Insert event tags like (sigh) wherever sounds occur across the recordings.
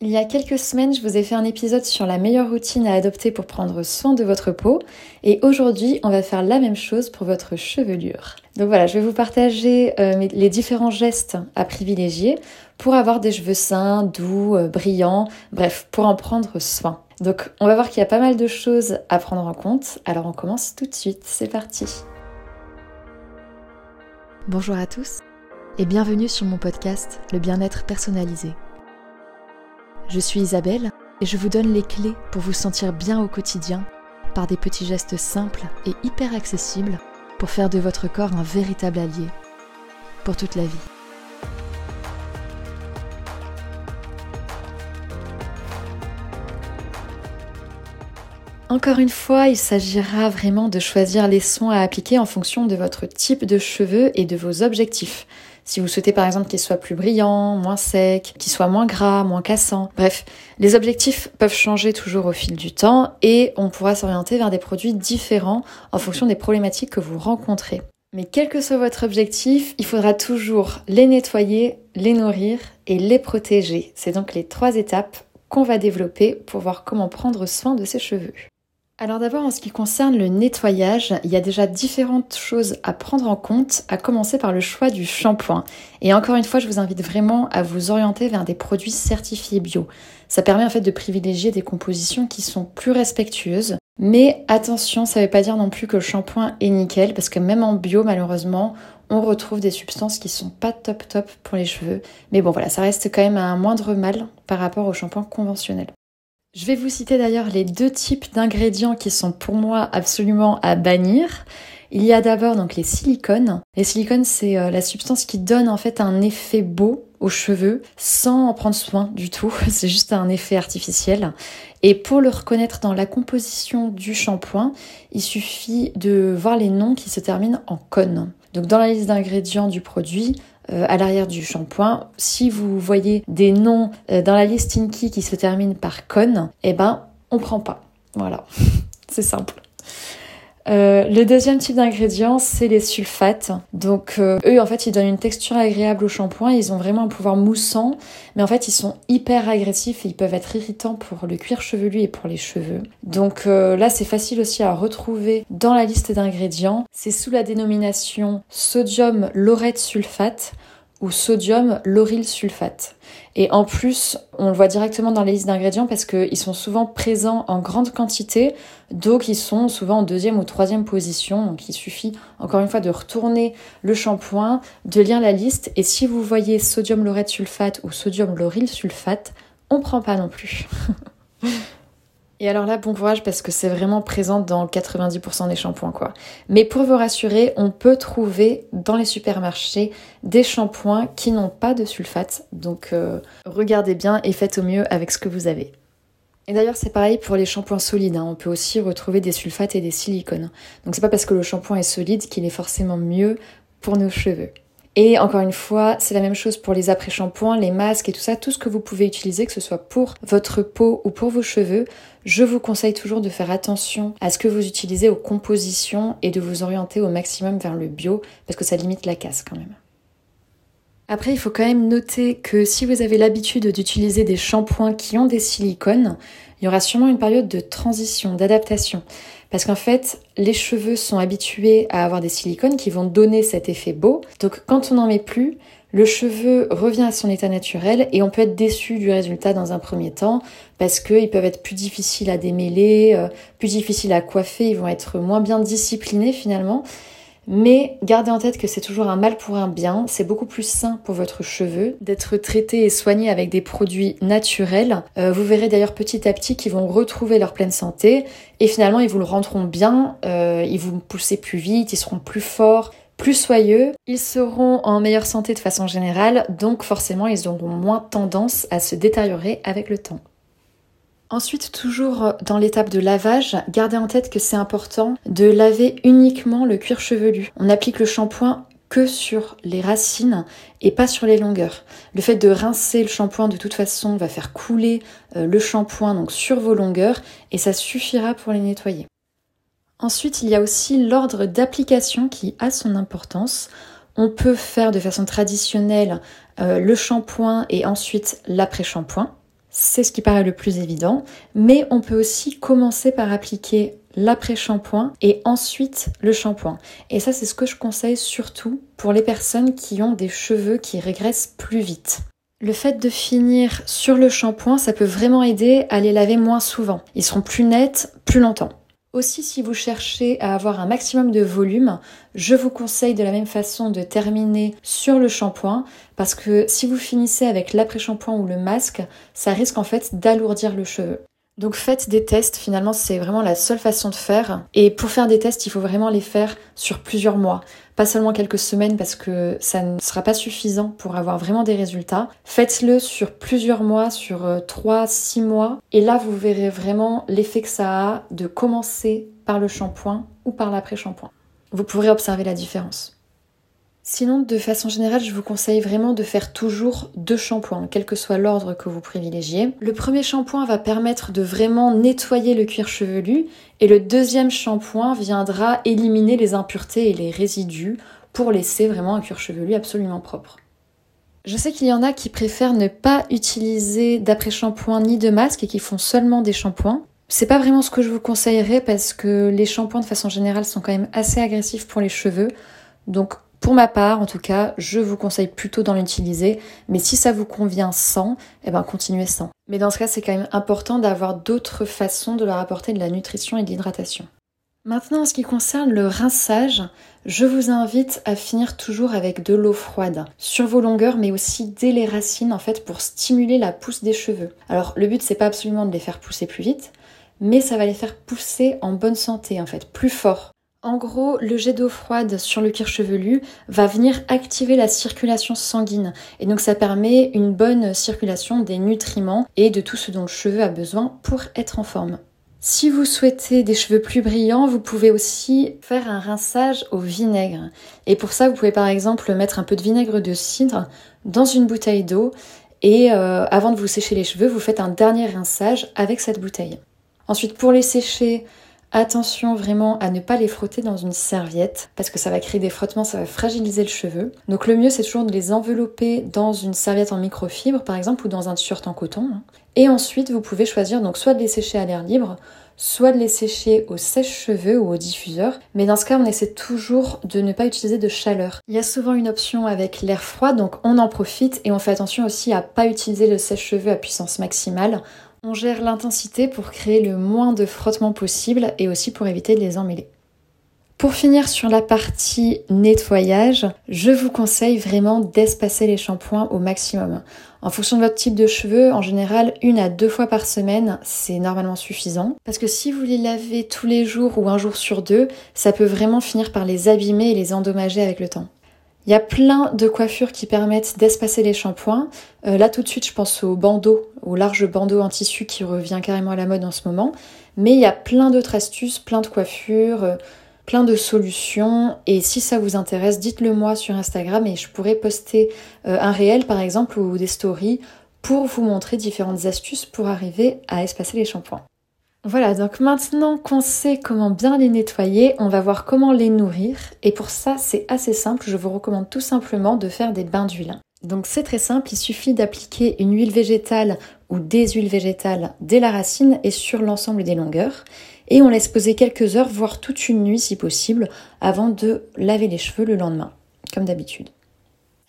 Il y a quelques semaines, je vous ai fait un épisode sur la meilleure routine à adopter pour prendre soin de votre peau et aujourd'hui, on va faire la même chose pour votre chevelure. Donc voilà, je vais vous partager euh, les différents gestes à privilégier pour avoir des cheveux sains, doux, euh, brillants, bref, pour en prendre soin. Donc on va voir qu'il y a pas mal de choses à prendre en compte, alors on commence tout de suite, c'est parti. Bonjour à tous et bienvenue sur mon podcast Le bien-être personnalisé. Je suis Isabelle et je vous donne les clés pour vous sentir bien au quotidien par des petits gestes simples et hyper accessibles pour faire de votre corps un véritable allié pour toute la vie. Encore une fois, il s'agira vraiment de choisir les soins à appliquer en fonction de votre type de cheveux et de vos objectifs. Si vous souhaitez par exemple qu'il soit plus brillant, moins sec, qu'il soit moins gras, moins cassant. Bref, les objectifs peuvent changer toujours au fil du temps et on pourra s'orienter vers des produits différents en fonction des problématiques que vous rencontrez. Mais quel que soit votre objectif, il faudra toujours les nettoyer, les nourrir et les protéger. C'est donc les trois étapes qu'on va développer pour voir comment prendre soin de ses cheveux. Alors d'abord en ce qui concerne le nettoyage, il y a déjà différentes choses à prendre en compte, à commencer par le choix du shampoing. Et encore une fois, je vous invite vraiment à vous orienter vers des produits certifiés bio. Ça permet en fait de privilégier des compositions qui sont plus respectueuses. Mais attention, ça ne veut pas dire non plus que le shampoing est nickel, parce que même en bio, malheureusement, on retrouve des substances qui sont pas top top pour les cheveux. Mais bon voilà, ça reste quand même un moindre mal par rapport au shampoing conventionnel. Je vais vous citer d'ailleurs les deux types d'ingrédients qui sont pour moi absolument à bannir. Il y a d'abord donc les silicones. Les silicones, c'est euh, la substance qui donne en fait un effet beau aux cheveux sans en prendre soin du tout. (laughs) C'est juste un effet artificiel. Et pour le reconnaître dans la composition du shampoing, il suffit de voir les noms qui se terminent en con. Donc dans la liste d'ingrédients du produit, à l'arrière du shampoing. Si vous voyez des noms euh, dans la liste Inky qui se terminent par con, eh ben on prend pas. Voilà, (laughs) c'est simple. Euh, le deuxième type d'ingrédients, c'est les sulfates. Donc eux, en fait, ils donnent une texture agréable au shampoing. Ils ont vraiment un pouvoir moussant, mais en fait, ils sont hyper agressifs et ils peuvent être irritants pour le cuir chevelu et pour les cheveux. Donc là, c'est facile aussi à retrouver dans la liste d'ingrédients. C'est sous la dénomination sodium laurette sulfate sodium lauryl sulfate. Et en plus, on le voit directement dans les listes d'ingrédients parce qu'ils sont souvent présents en grande quantité, donc ils sont souvent en deuxième ou troisième position. Donc il suffit encore une fois de retourner le shampoing, de lire la liste, et si vous voyez sodium laurette sulfate ou sodium lauryl sulfate, on prend pas non plus. (laughs) Et alors là, bon courage parce que c'est vraiment présent dans 90% des shampoings quoi. Mais pour vous rassurer, on peut trouver dans les supermarchés des shampoings qui n'ont pas de sulfate. Donc euh, regardez bien et faites au mieux avec ce que vous avez. Et d'ailleurs, c'est pareil pour les shampoings solides. Hein. On peut aussi retrouver des sulfates et des silicones. Donc c'est pas parce que le shampoing est solide qu'il est forcément mieux pour nos cheveux. Et encore une fois, c'est la même chose pour les après-shampoings, les masques et tout ça, tout ce que vous pouvez utiliser, que ce soit pour votre peau ou pour vos cheveux. Je vous conseille toujours de faire attention à ce que vous utilisez aux compositions et de vous orienter au maximum vers le bio parce que ça limite la casse quand même. Après, il faut quand même noter que si vous avez l'habitude d'utiliser des shampoings qui ont des silicones, il y aura sûrement une période de transition, d'adaptation. Parce qu'en fait, les cheveux sont habitués à avoir des silicones qui vont donner cet effet beau. Donc quand on n'en met plus, le cheveu revient à son état naturel et on peut être déçu du résultat dans un premier temps parce qu'ils peuvent être plus difficiles à démêler, euh, plus difficiles à coiffer, ils vont être moins bien disciplinés finalement. Mais gardez en tête que c'est toujours un mal pour un bien, c'est beaucoup plus sain pour votre cheveu d'être traité et soigné avec des produits naturels. Euh, vous verrez d'ailleurs petit à petit qu'ils vont retrouver leur pleine santé. Et finalement ils vous le rendront bien, euh, ils vous pousser plus vite, ils seront plus forts, plus soyeux, ils seront en meilleure santé de façon générale, donc forcément ils auront moins tendance à se détériorer avec le temps. Ensuite, toujours dans l'étape de lavage, gardez en tête que c'est important de laver uniquement le cuir chevelu. On applique le shampoing que sur les racines et pas sur les longueurs. Le fait de rincer le shampoing de toute façon va faire couler euh, le shampoing donc sur vos longueurs et ça suffira pour les nettoyer. Ensuite, il y a aussi l'ordre d'application qui a son importance. On peut faire de façon traditionnelle euh, le shampoing et ensuite l'après-shampoing. C'est ce qui paraît le plus évident, mais on peut aussi commencer par appliquer l'après-shampoing et ensuite le shampoing. Et ça, c'est ce que je conseille surtout pour les personnes qui ont des cheveux qui régressent plus vite. Le fait de finir sur le shampoing, ça peut vraiment aider à les laver moins souvent. Ils seront plus nets plus longtemps. Aussi, si vous cherchez à avoir un maximum de volume, je vous conseille de la même façon de terminer sur le shampoing parce que si vous finissez avec l'après-shampoing ou le masque, ça risque en fait d'alourdir le cheveu. Donc faites des tests, finalement c'est vraiment la seule façon de faire. Et pour faire des tests, il faut vraiment les faire sur plusieurs mois, pas seulement quelques semaines parce que ça ne sera pas suffisant pour avoir vraiment des résultats. Faites-le sur plusieurs mois, sur 3-6 euh, mois, et là vous verrez vraiment l'effet que ça a de commencer par le shampoing ou par l'après-shampoing. Vous pourrez observer la différence. Sinon, de façon générale, je vous conseille vraiment de faire toujours deux shampoings, quel que soit l'ordre que vous privilégiez. Le premier shampoing va permettre de vraiment nettoyer le cuir chevelu et le deuxième shampoing viendra éliminer les impuretés et les résidus pour laisser vraiment un cuir chevelu absolument propre. Je sais qu'il y en a qui préfèrent ne pas utiliser d'après-shampoing ni de masque et qui font seulement des shampoings. C'est pas vraiment ce que je vous conseillerais parce que les shampoings de façon générale sont quand même assez agressifs pour les cheveux. Donc pour ma part, en tout cas, je vous conseille plutôt d'en utiliser, mais si ça vous convient sans, eh ben continuez sans. Mais dans ce cas, c'est quand même important d'avoir d'autres façons de leur apporter de la nutrition et de l'hydratation. Maintenant, en ce qui concerne le rinçage, je vous invite à finir toujours avec de l'eau froide sur vos longueurs, mais aussi dès les racines en fait pour stimuler la pousse des cheveux. Alors le but c'est pas absolument de les faire pousser plus vite, mais ça va les faire pousser en bonne santé en fait, plus fort. En gros, le jet d'eau froide sur le cuir chevelu va venir activer la circulation sanguine et donc ça permet une bonne circulation des nutriments et de tout ce dont le cheveu a besoin pour être en forme. Si vous souhaitez des cheveux plus brillants, vous pouvez aussi faire un rinçage au vinaigre. Et pour ça, vous pouvez par exemple mettre un peu de vinaigre de cidre dans une bouteille d'eau et euh, avant de vous sécher les cheveux, vous faites un dernier rinçage avec cette bouteille. Ensuite, pour les sécher, Attention vraiment à ne pas les frotter dans une serviette parce que ça va créer des frottements, ça va fragiliser le cheveu. Donc le mieux c'est toujours de les envelopper dans une serviette en microfibre par exemple ou dans un t-shirt en coton. Hein. Et ensuite vous pouvez choisir donc soit de les sécher à l'air libre, soit de les sécher au sèche-cheveux ou au diffuseur. Mais dans ce cas, on essaie toujours de ne pas utiliser de chaleur. Il y a souvent une option avec l'air froid, donc on en profite et on fait attention aussi à pas utiliser le sèche-cheveux à puissance maximale. On gère l'intensité pour créer le moins de frottement possible et aussi pour éviter de les emmêler. Pour finir sur la partie nettoyage, je vous conseille vraiment d'espacer les shampoings au maximum. En fonction de votre type de cheveux, en général, une à deux fois par semaine, c'est normalement suffisant. Parce que si vous les lavez tous les jours ou un jour sur deux, ça peut vraiment finir par les abîmer et les endommager avec le temps. Il y a plein de coiffures qui permettent d'espacer les shampoings. Euh, là tout de suite je pense au bandeau, au large bandeau en tissu qui revient carrément à la mode en ce moment. Mais il y a plein d'autres astuces, plein de coiffures, euh, plein de solutions. Et si ça vous intéresse, dites-le moi sur Instagram et je pourrais poster euh, un réel par exemple ou des stories pour vous montrer différentes astuces pour arriver à espacer les shampoings. Voilà, donc maintenant qu'on sait comment bien les nettoyer, on va voir comment les nourrir. Et pour ça, c'est assez simple, je vous recommande tout simplement de faire des bains d'huile. Donc c'est très simple, il suffit d'appliquer une huile végétale ou des huiles végétales dès la racine et sur l'ensemble des longueurs. Et on laisse poser quelques heures, voire toute une nuit si possible, avant de laver les cheveux le lendemain, comme d'habitude.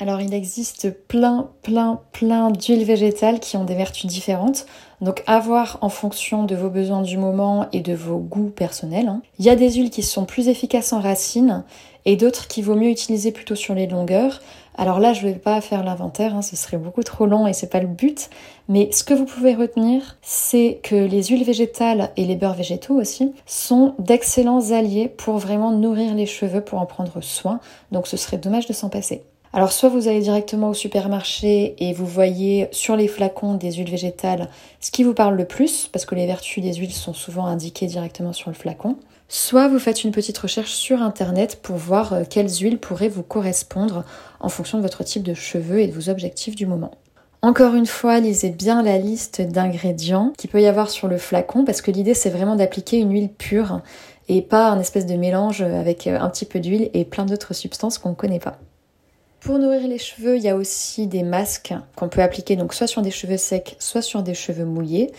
Alors il existe plein, plein, plein d'huiles végétales qui ont des vertus différentes. Donc à voir en fonction de vos besoins du moment et de vos goûts personnels. Hein. Il y a des huiles qui sont plus efficaces en racines et d'autres qui vaut mieux utiliser plutôt sur les longueurs. Alors là, je ne vais pas faire l'inventaire, hein, ce serait beaucoup trop long et c'est pas le but. Mais ce que vous pouvez retenir, c'est que les huiles végétales et les beurres végétaux aussi sont d'excellents alliés pour vraiment nourrir les cheveux, pour en prendre soin. Donc ce serait dommage de s'en passer. Alors soit vous allez directement au supermarché et vous voyez sur les flacons des huiles végétales ce qui vous parle le plus, parce que les vertus des huiles sont souvent indiquées directement sur le flacon. Soit vous faites une petite recherche sur internet pour voir euh, quelles huiles pourraient vous correspondre en fonction de votre type de cheveux et de vos objectifs du moment. Encore une fois, lisez bien la liste d'ingrédients qu'il peut y avoir sur le flacon parce que l'idée c'est vraiment d'appliquer une huile pure et pas un espèce de mélange avec euh, un petit peu d'huile et plein d'autres substances qu'on ne connaît pas. Pour nourrir les cheveux, il y a aussi des masques qu'on peut appliquer donc soit sur des cheveux secs, soit sur des cheveux mouillés.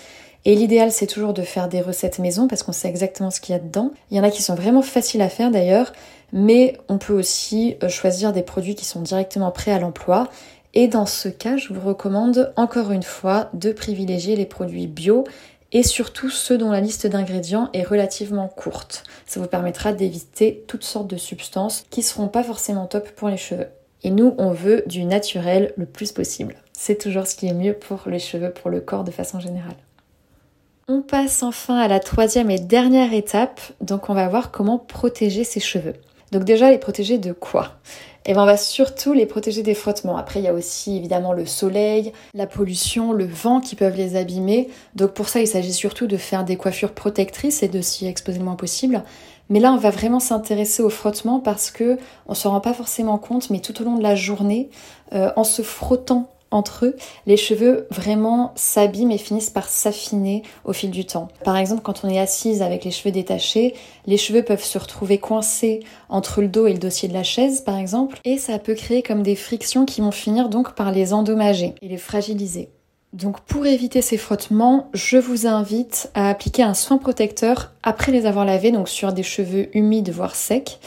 Et l'idéal, c'est toujours de faire des recettes maison parce qu'on sait exactement ce qu'il y a dedans. Il y en a qui sont vraiment faciles à faire d'ailleurs, mais on peut aussi euh, choisir des produits qui sont directement prêts à l'emploi. Et dans ce cas, je vous recommande encore une fois de privilégier les produits bio et surtout ceux dont la liste d'ingrédients est relativement courte. Ça vous permettra d'éviter toutes sortes de substances qui seront pas forcément top pour les cheveux. Et nous, on veut du naturel le plus possible. C'est toujours ce qui est mieux pour les cheveux, pour le corps de façon générale. On passe enfin à la troisième et dernière étape, donc on va voir comment protéger ses cheveux. Donc déjà, les protéger de quoi? Et eh ben on va surtout les protéger des frottements. Après, il y a aussi évidemment le soleil, la pollution, le vent qui peuvent les abîmer. Donc pour ça, il s'agit surtout de faire des coiffures protectrices et de s'y exposer le moins possible. Mais là, on va vraiment s'intéresser au frottement parce que on se rend pas forcément compte, mais tout au long de la journée, euh, en se frottant entre eux, les cheveux vraiment s'abîment et finissent par s'affiner au fil du temps. Par exemple, quand on est assise avec les cheveux détachés, les cheveux peuvent se retrouver coincés entre le dos et le dossier de la chaise, par exemple, et ça peut créer comme des frictions qui vont finir donc par les endommager et les fragiliser. Donc pour éviter ces frottements, je vous invite à appliquer un soin protecteur après les avoir lavés, donc sur des cheveux humides voire secs.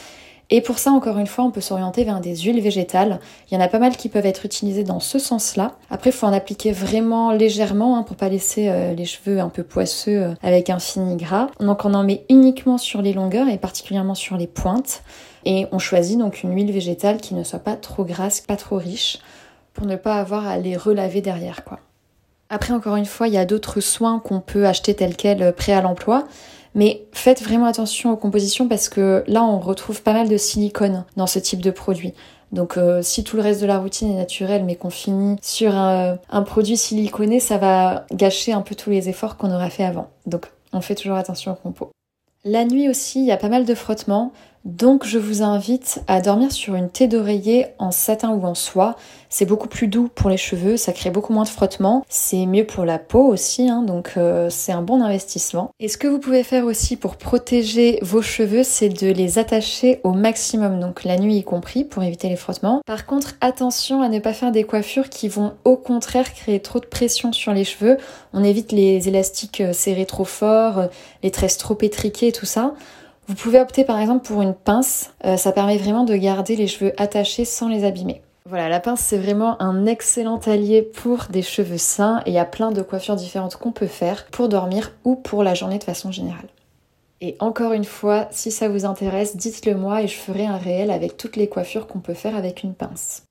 Et pour ça, encore une fois, on peut s'orienter vers des huiles végétales. Il y en a pas mal qui peuvent être utilisées dans ce sens-là. Après, il faut en appliquer vraiment légèrement hein, pour pas laisser euh, les cheveux un peu poisseux euh, avec un fini gras. Donc on en met uniquement sur les longueurs et particulièrement sur les pointes. Et on choisit donc une huile végétale qui ne soit pas trop grasse, pas trop riche, pour ne pas avoir à les relaver derrière. Après, encore une fois, il y a d'autres soins qu'on peut acheter tels quels euh, prêts à l'emploi. Mais faites vraiment attention aux compositions parce que là, on retrouve pas mal de silicone dans ce type de produit. Donc euh, si tout le reste de la routine est naturel mais qu'on finit sur un, produit siliconé, ça va gâcher un peu tous les efforts qu'on aura fait avant. Donc on fait toujours attention aux compos. La nuit aussi, il y a pas mal de frottements. Donc je vous invite à dormir sur une thé d'oreiller en satin ou en soie. C'est beaucoup plus doux pour les cheveux, ça crée beaucoup moins de frottements. C'est mieux pour la peau aussi, hein, donc euh, c'est un bon investissement. Et ce que vous pouvez faire aussi pour protéger vos cheveux, c'est de les attacher au maximum, donc la nuit y compris, pour éviter les frottements. Par contre, attention à ne pas faire des coiffures qui vont au contraire créer trop de pression sur les cheveux. On évite les élastiques euh, serrés trop fort, euh, les tresses trop étriquées, tout ça. Vous pouvez opter par exemple pour une pince, ça permet vraiment de garder les cheveux attachés sans les abîmer. Voilà, la pince c'est vraiment un excellent allié pour des cheveux sains et il y a plein de coiffures différentes qu'on peut faire pour dormir ou pour la journée de façon générale. Et encore une fois, si ça vous intéresse, dites-le moi et je ferai un réel avec toutes les coiffures qu'on peut faire avec une pince.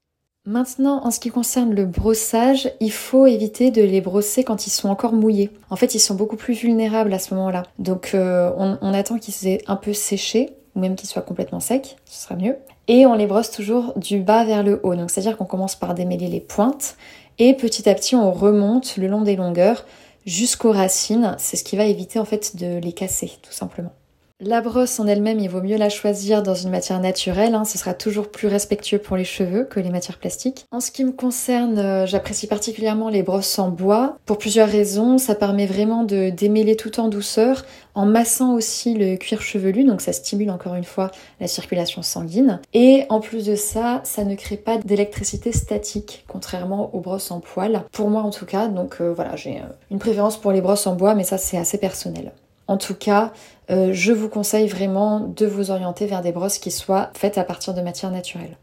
Maintenant, en ce qui concerne le brossage, il faut éviter de les brosser quand ils sont encore mouillés. En fait, ils sont beaucoup plus vulnérables à ce moment-là. Donc, euh, on, attend qu'ils aient un peu séché, ou même qu'ils soient complètement secs, ce sera mieux. Et on les brosse toujours du bas vers le haut. Donc, c'est-à-dire qu'on commence par démêler les pointes, et petit à petit, on remonte le long des longueurs jusqu'aux racines. C'est ce qui va éviter en fait de les casser, tout simplement. La brosse en elle-même, il vaut mieux la choisir dans une matière naturelle, hein. ce sera toujours plus respectueux pour les cheveux que les matières plastiques. En ce qui me concerne, euh, j'apprécie particulièrement les brosses en bois, pour plusieurs raisons. Ça permet vraiment de démêler tout en douceur, en massant aussi le cuir chevelu, donc ça stimule encore une fois la circulation sanguine. Et en plus de ça, ça ne crée pas d'électricité statique, contrairement aux brosses en poil, pour moi en tout cas. Donc euh, voilà, j'ai euh, une préférence pour les brosses en bois, mais ça c'est assez personnel. En tout cas, euh, je vous conseille vraiment de vous orienter vers des brosses qui soient faites à partir de matières naturelles.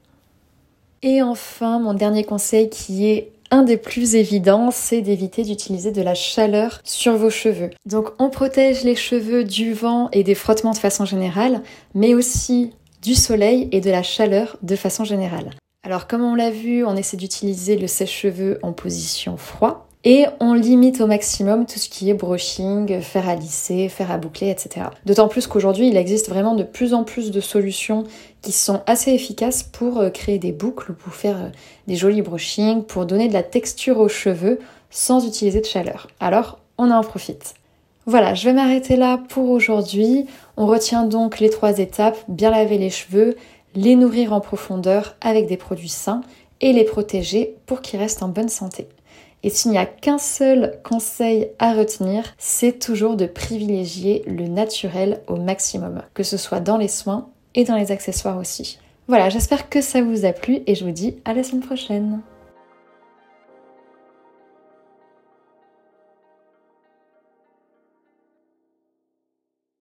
Et enfin, mon dernier conseil qui est un des plus évidents, c'est d'éviter d'utiliser de la chaleur sur vos cheveux. Donc on protège les cheveux du vent et des frottements de façon générale, mais aussi du soleil et de la chaleur de façon générale. Alors comme on l'a vu, on essaie d'utiliser le sèche-cheveux en position froid. Et on limite au maximum tout ce qui est brushing, fer à lisser, fer à boucler, etc. D'autant plus qu'aujourd'hui, il existe vraiment de plus en plus de solutions qui sont assez efficaces pour euh, créer des boucles, pour faire euh, des jolis brushings, pour donner de la texture aux cheveux sans utiliser de chaleur. Alors, on en profite. Voilà, je vais m'arrêter là pour aujourd'hui. On retient donc les trois étapes, bien laver les cheveux, les nourrir en profondeur avec des produits sains et les protéger pour qu'ils restent en bonne santé. Et s'il n'y a qu'un seul conseil à retenir, c'est toujours de privilégier le naturel au maximum, que ce soit dans les soins et dans les accessoires aussi. Voilà, j'espère que ça vous a plu et je vous dis à la semaine prochaine.